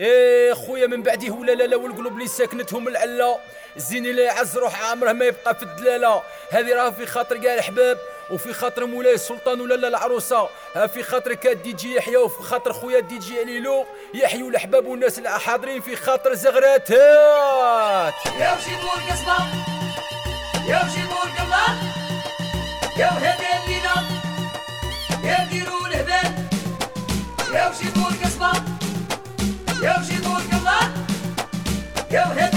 إيه خويا من بعديه ولا لا لا والقلوب اللي ساكنتهم العلا زيني لا يعز روح عمره ما يبقى في الدلالة. هذه راه في خاطر كاع الحباب وفي خاطر مولاي السلطان ولا لا العروسة. ها في خاطرك الدي جي يحيى وفي خاطر خويا الدي جي عليلو يحيوا الاحباب والناس اللي حاضرين في خاطر زغرات يا وجيبوا القصبة يا وجيبوا القمه يا وهدي Go ahead.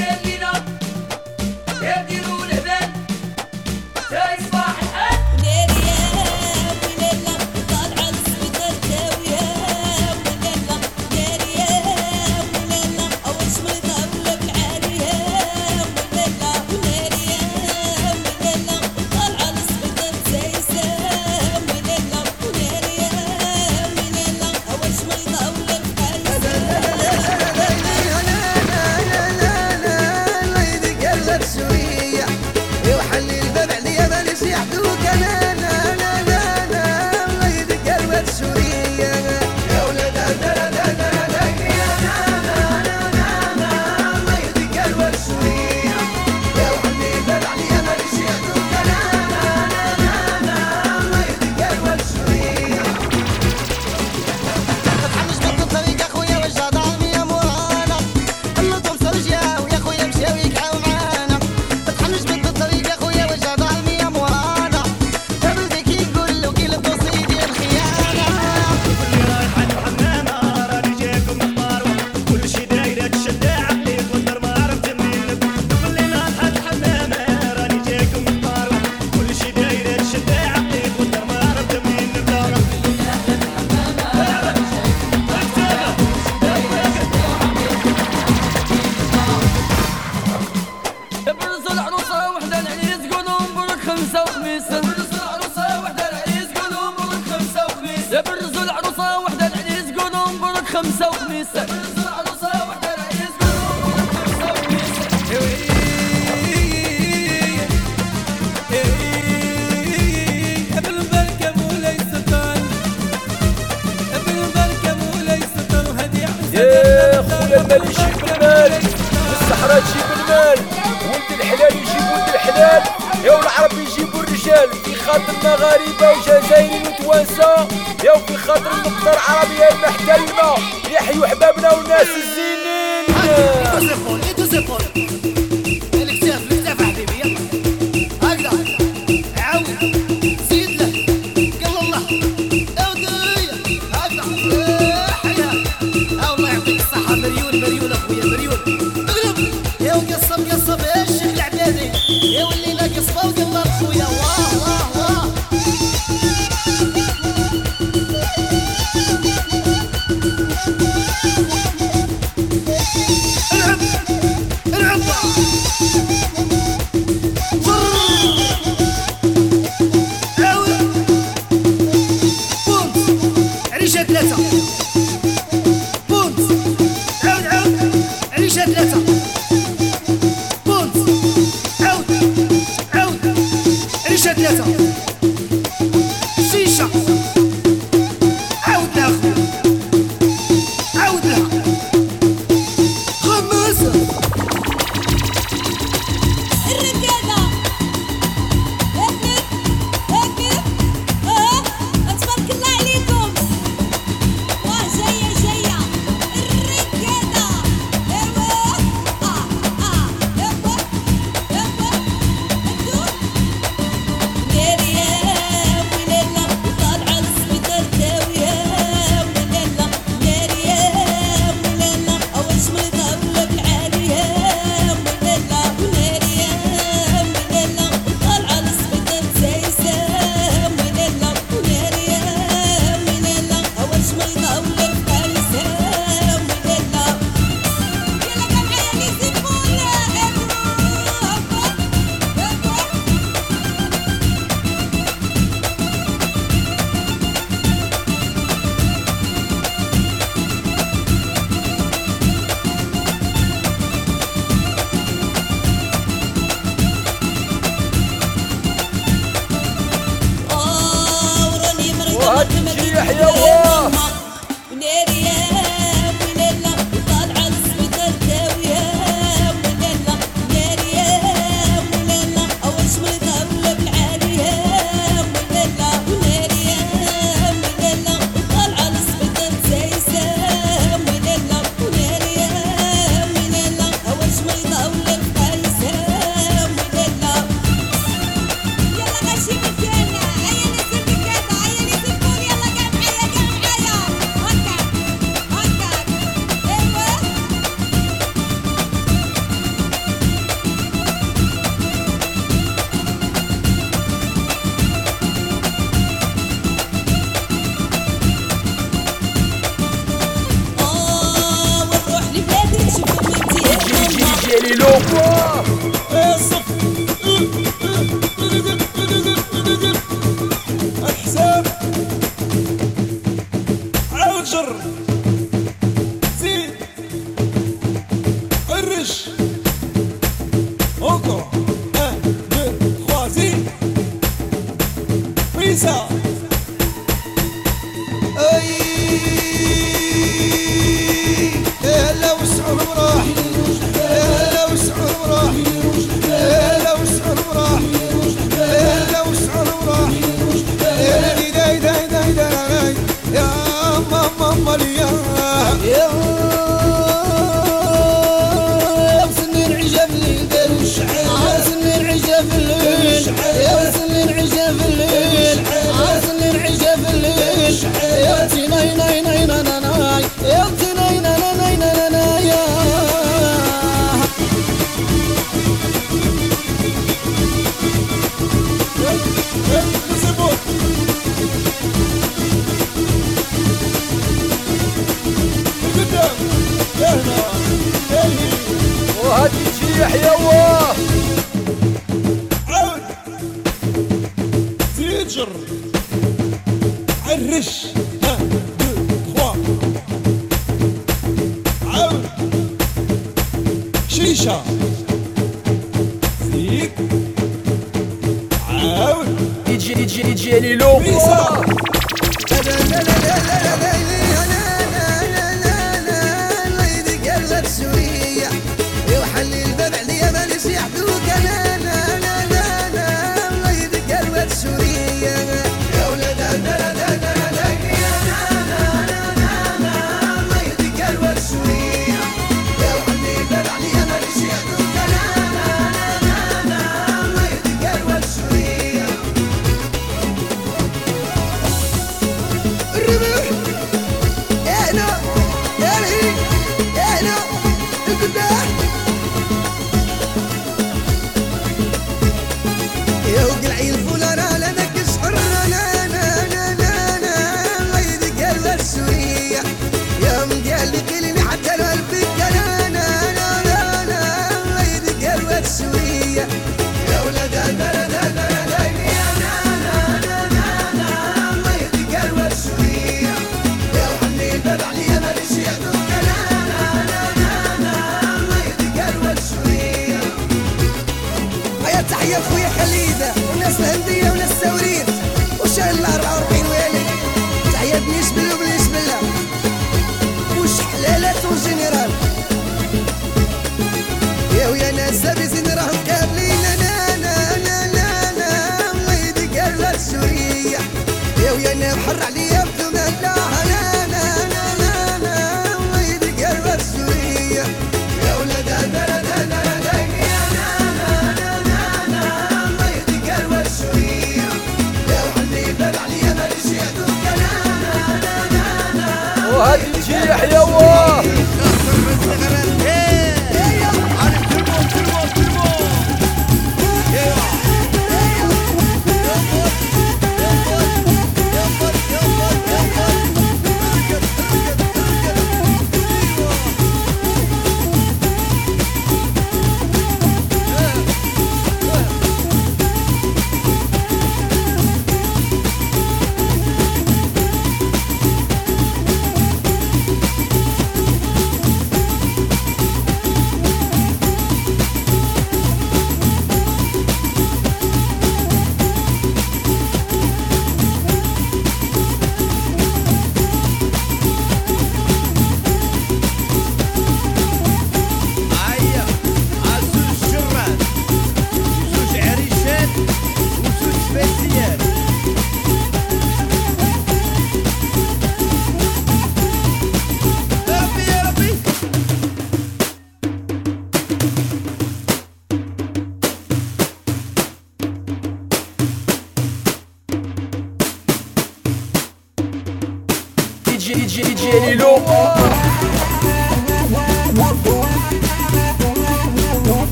وهادي تجي يحيى واه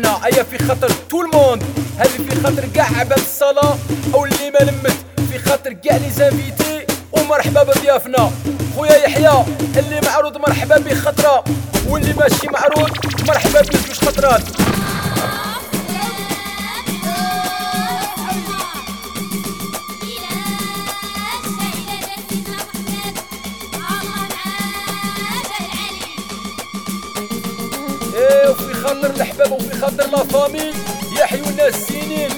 أنا أيا في خطر طول موند هل في خطر كاع عباد الصلاة؟ أو اللي ما لمت؟ في خطر كاع لي زانفيتي؟ ومرحبا بضيافنا. خويا يحيى اللي معروض مرحبا بخطرة. واللي ماشي معروض مرحبا بجوج خطرات. خاطر الحباب وفي خاطر لا فامي يحيو الناس السنين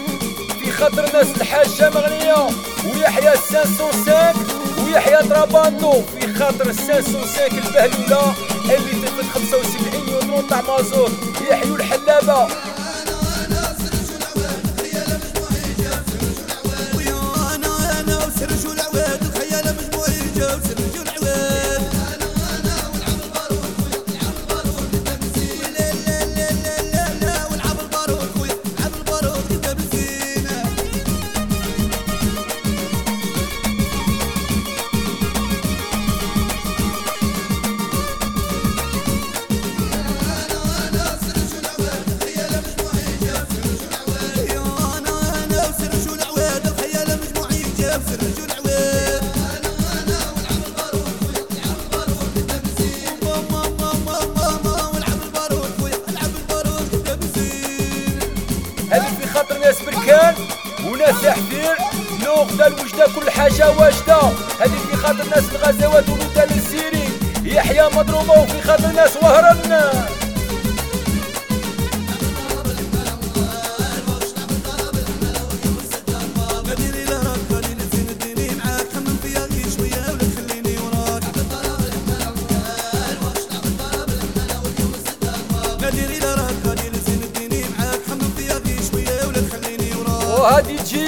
في خاطر ناس الحاجة مغنية. ويحيى 505 ويحيى طرابانتو في خاطر 505 البهلولة. اللي تفت 75 يونيو تاع مازوت يحيو الحلابة.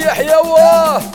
يحيى الله.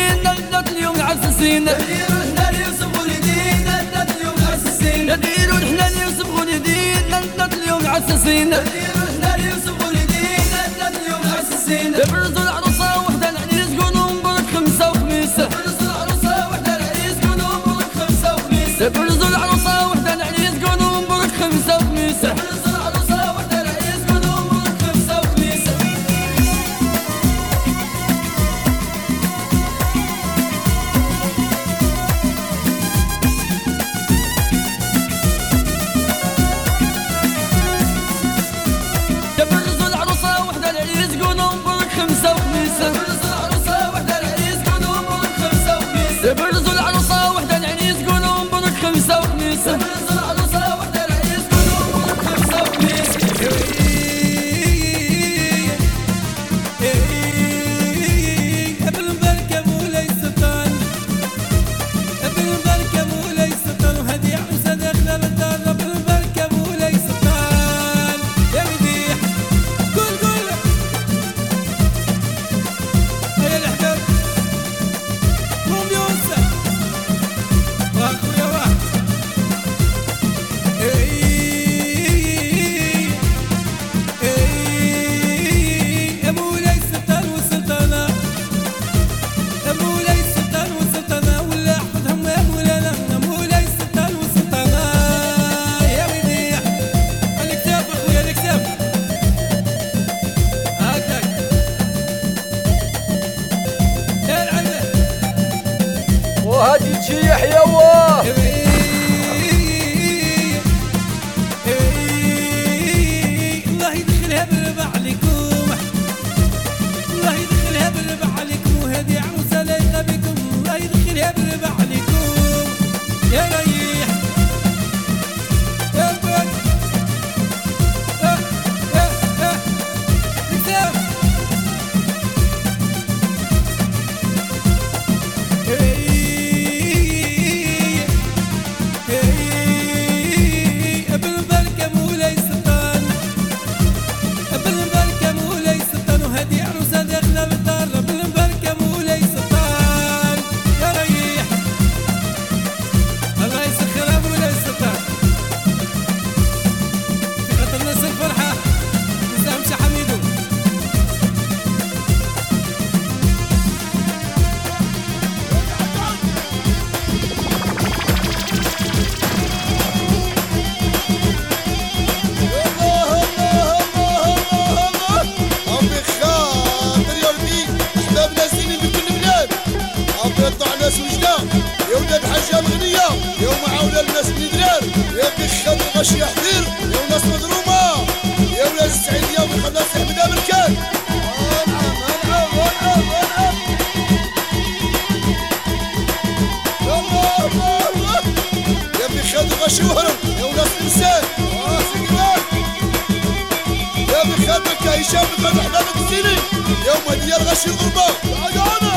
ولدينا لذة اليوم عززينا نديرو حنا اللي يوسف ولدينا لذة اليوم عززينا نديرو حنا اللي يوسف ولدينا لذة اليوم عززينا نديرو العروسة وحدة العريس كونوا مبروك خمسة وخميسة تبرزو العروسة وحدة العريس كونوا مبروك خمسة وخميسة تبرزو العروسة حجي يحيى ماشي وهرب آه، يا ولاد الانسان يا بخاتك يا هشام بن حلال ديال الغربه عاد عاد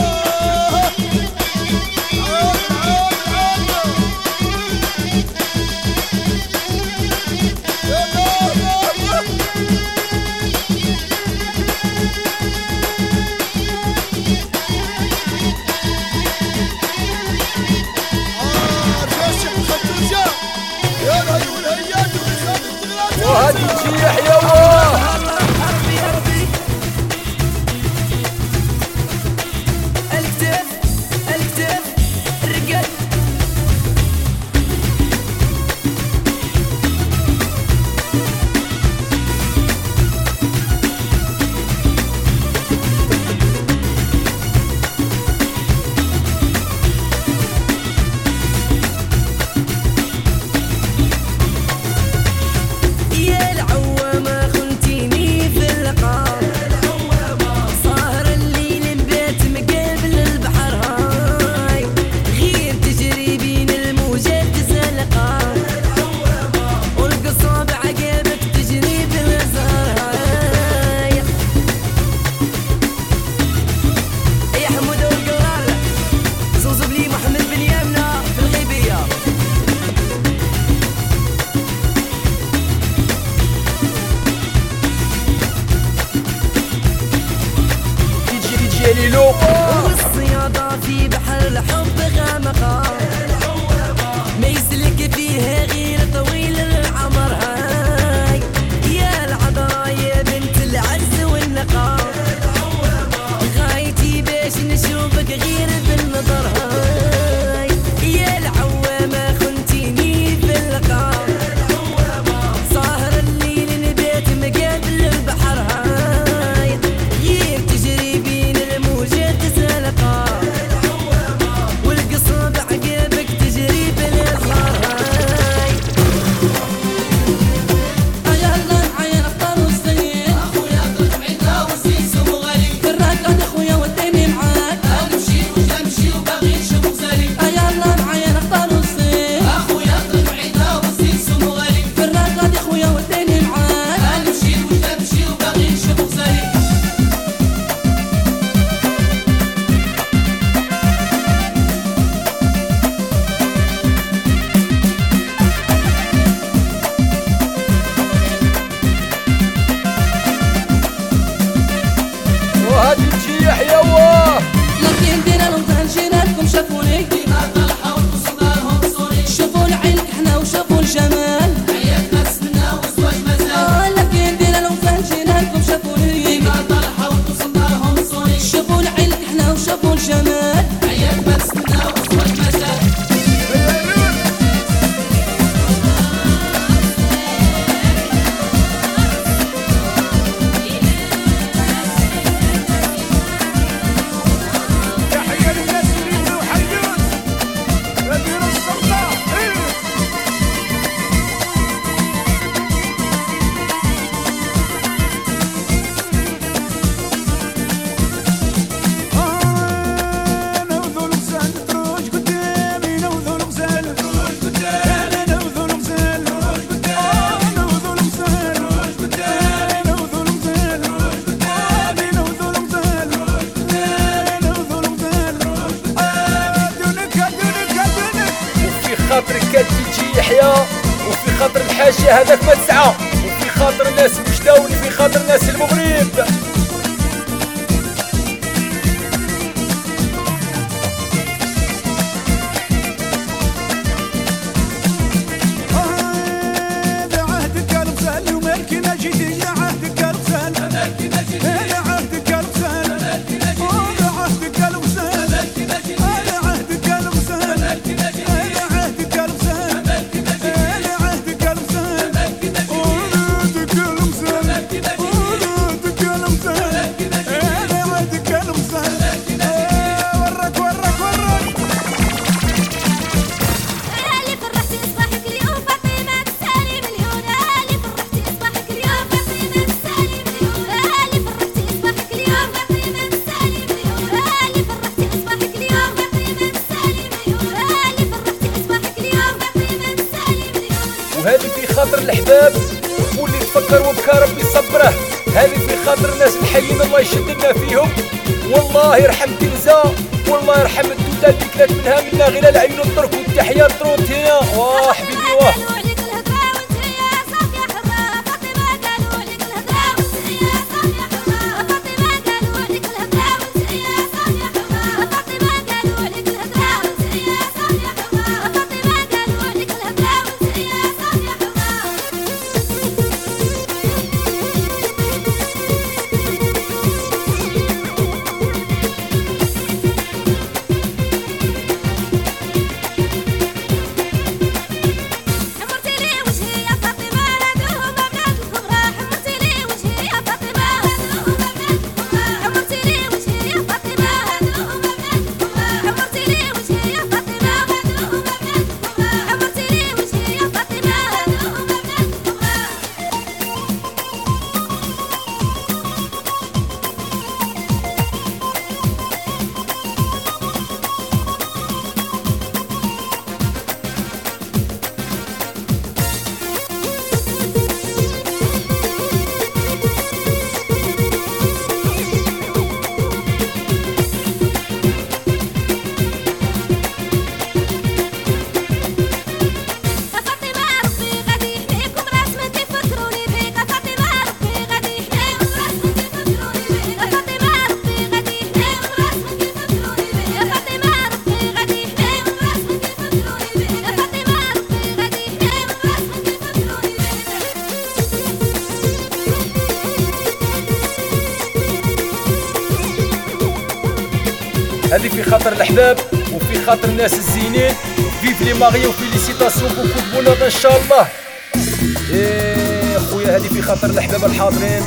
والصيادة في بحر الحب غامقة. وهذه في خاطر الحباب واللي تفكر وبكى ربي صبره. هذه في خاطر الناس الحيين الله يشدنا فيهم. والله يرحم كنزة والله يرحم الدودة اللي كلات منها منا غير العيون الطرق والتحية. طروت هنا. واه حبيبي واه خاطر الأحباب وفي خاطر الناس الزينين. فيف لي ماريو فيليسيتاسيون بوكو بونور ان شاء الله إيه خويا هذه في خاطر الأحباب الحاضرين.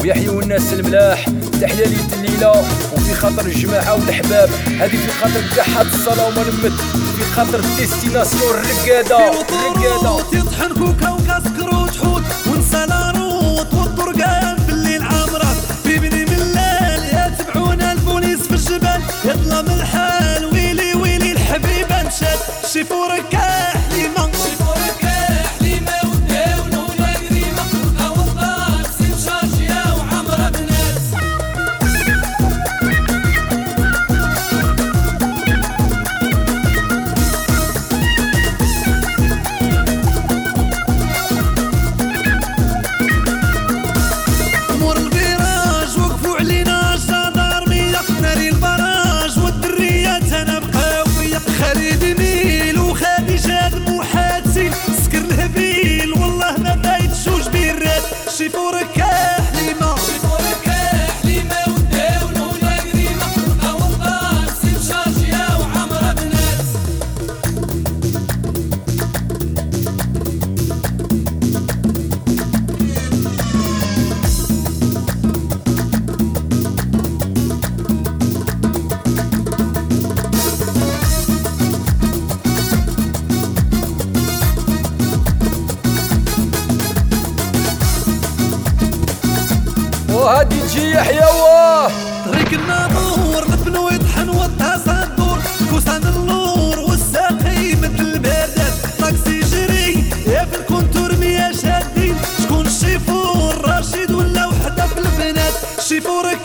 ويحيوا الناس الملاح. تحيا لي الليلة. وفي خاطر الجماعة والحباب هذه في خاطر تحت الصلاة وما نمت في خاطر الديستيناسيون الرقادة. الرقادة. تطحن كوكا وكاسكروت حوت. ونسى لاروت والطرقان for a يحيى واه طريق الناظور يطحن النور والساقي مثل طاكسي جري يا في الكونتور شادين. شكون الشيفور ولا وحدة في البنات؟ شيفورك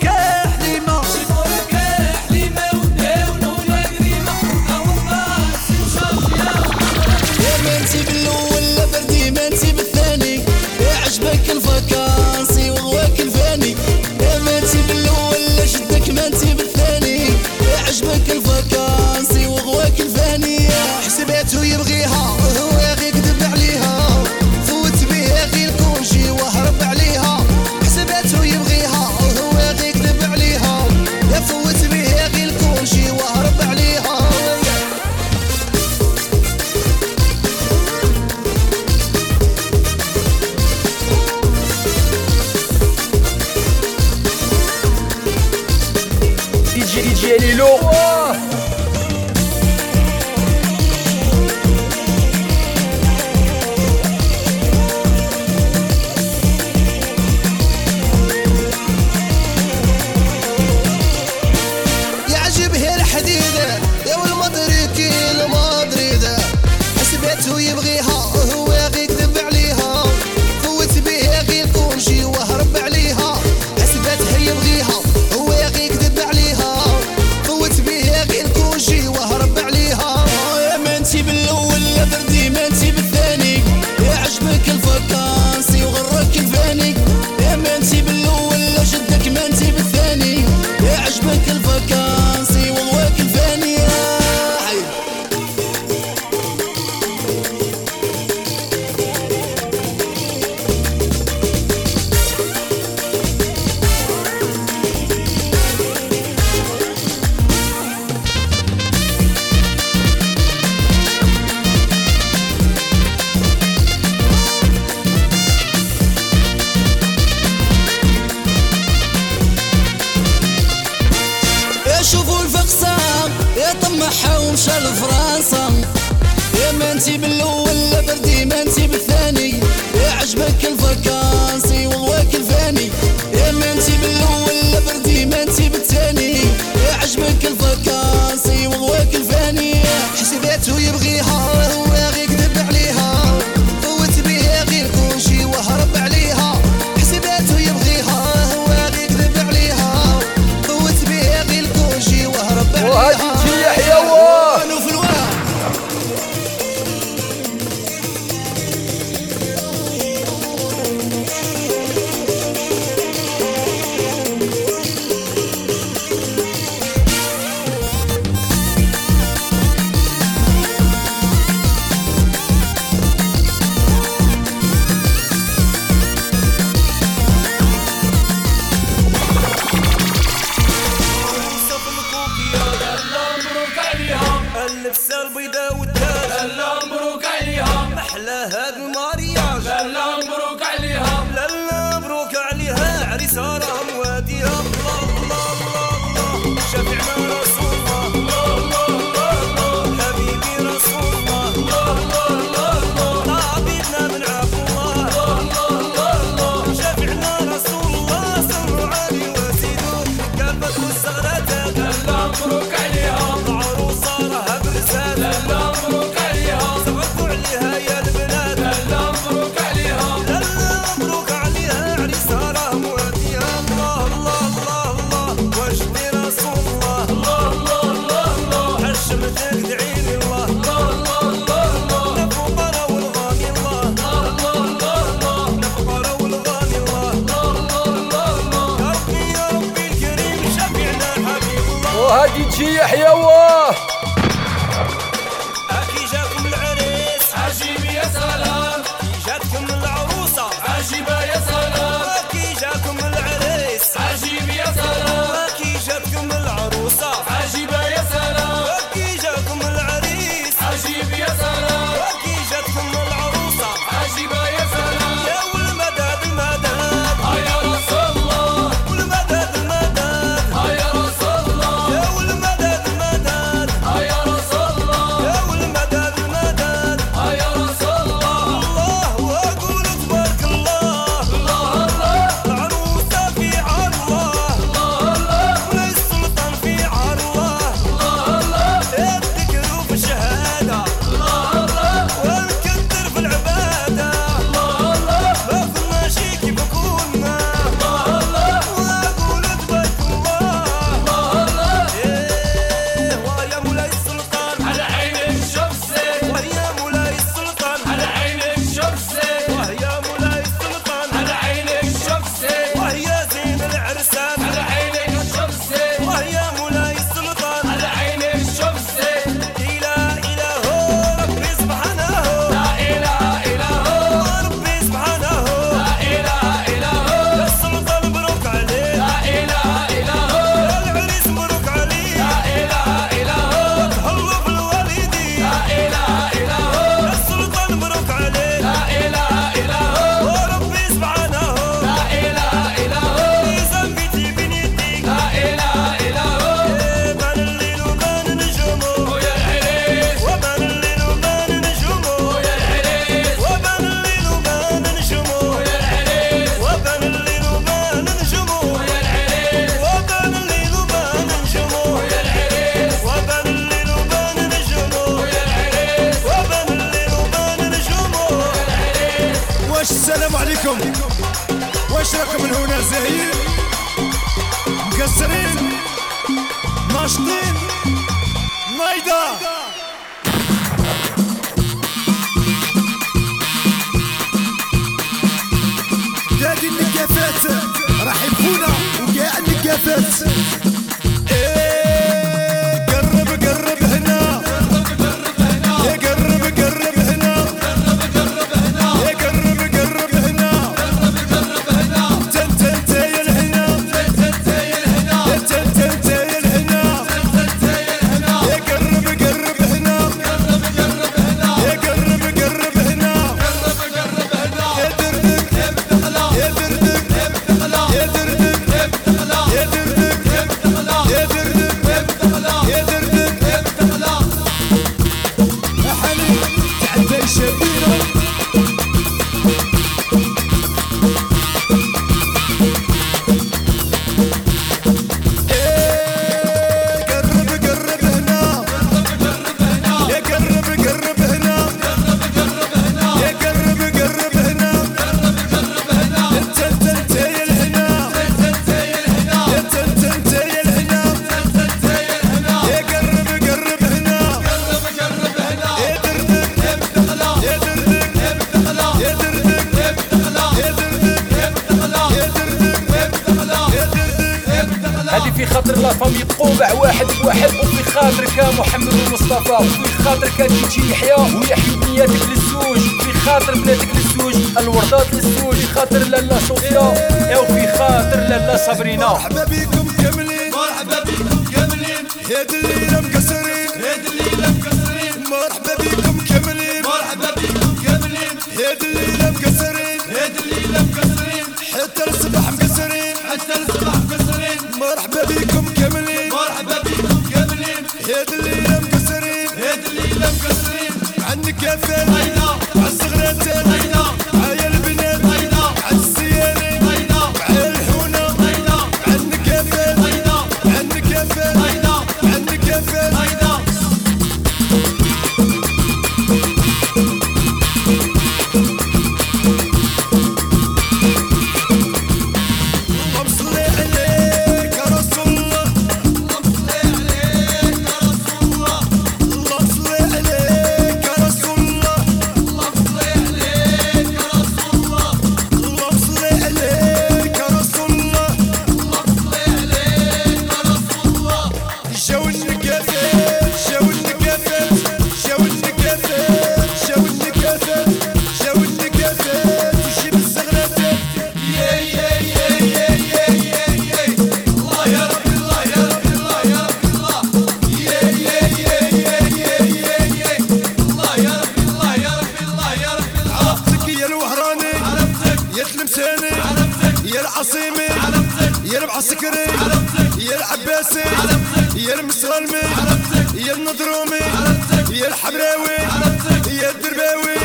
هنا زايد مكسرين. ناشطين. نايضه قاعد النقافات راح يبقونا وقاع النقافات وفي خاطر لا فامي تقوبع واحد بواحد وفي خاطرك يا محمد ومصطفى وفي خاطرك تيجي يحيى ويحيو بنياتك للزوج في خاطر بناتك للزوج الوردات للزوج في خاطر لالا صوفيا وفي خاطر لالا صابرينا. مرحبا بكم كاملين مرحبا بكم كاملين هاد الليلة مكسرين. هاد الليلة مكسرين. مرحبا بكم feliz. الحسيني يا العصيمي. يا العسكري. يا العباسي. يا المسلمي يا النضرومي. يا الحبراوي. يا الدرباوي.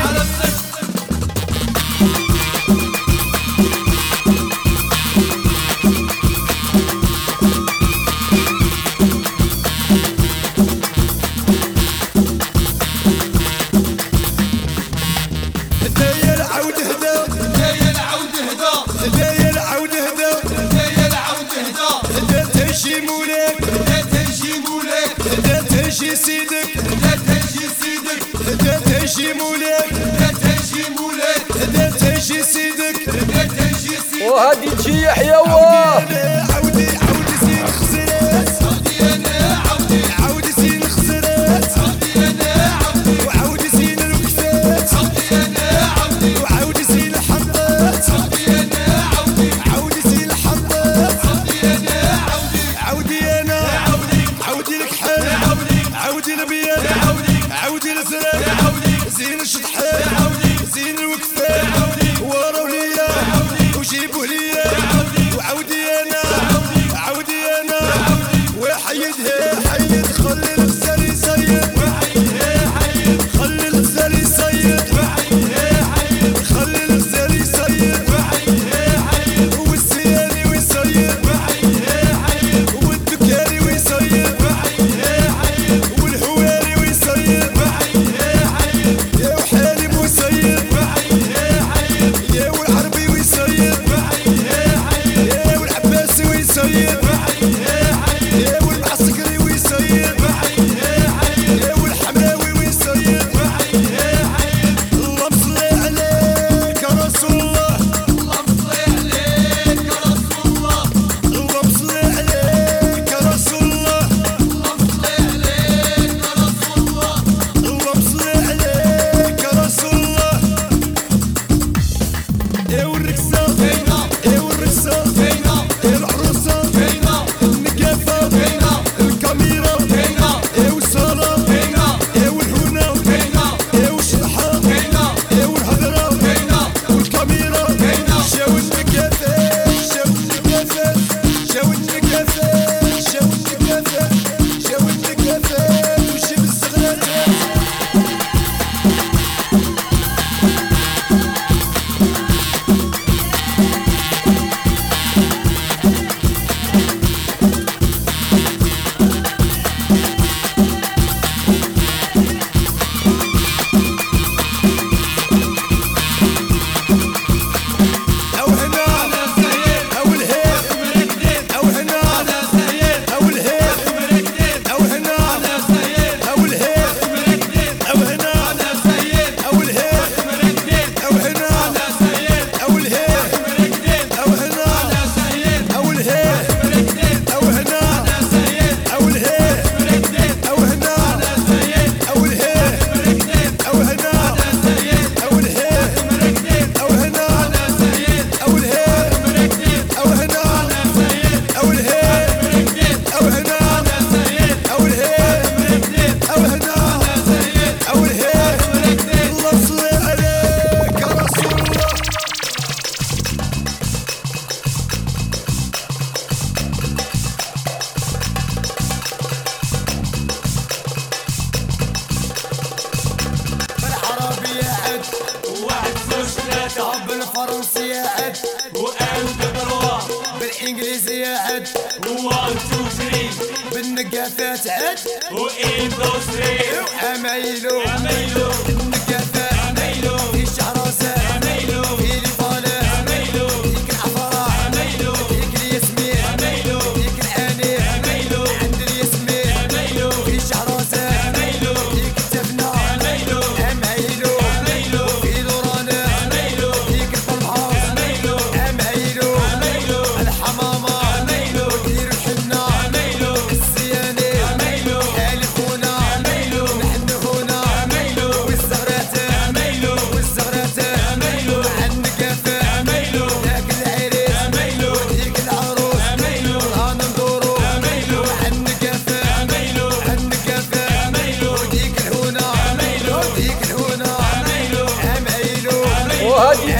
تهشي سيدك لا تهشي سيدك. لا تهشي مولاك لا تهشي مولاك لا تهشي سيدك لا تهشي سيدك. وهادي تجي يحيى عودي.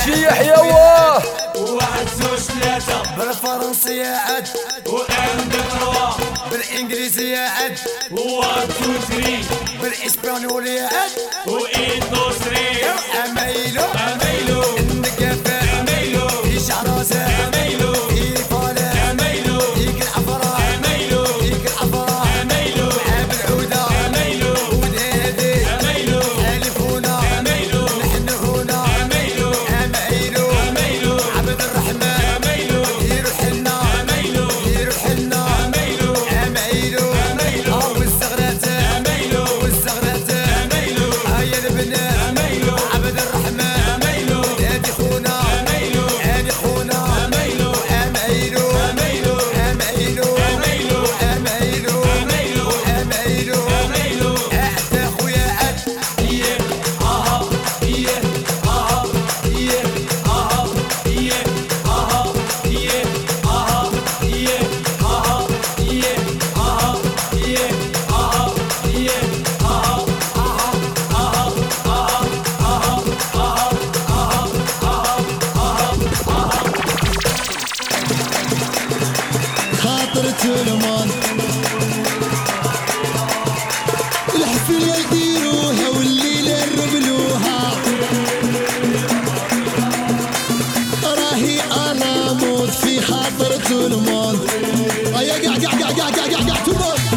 الشيح يواه واحد زوج ثلاثة بالفرنسية عد. وان تروا بالإنجليزية عد. وان تو ثري بالإسبانيولية عد. got, got, got, got, got, got, got too much.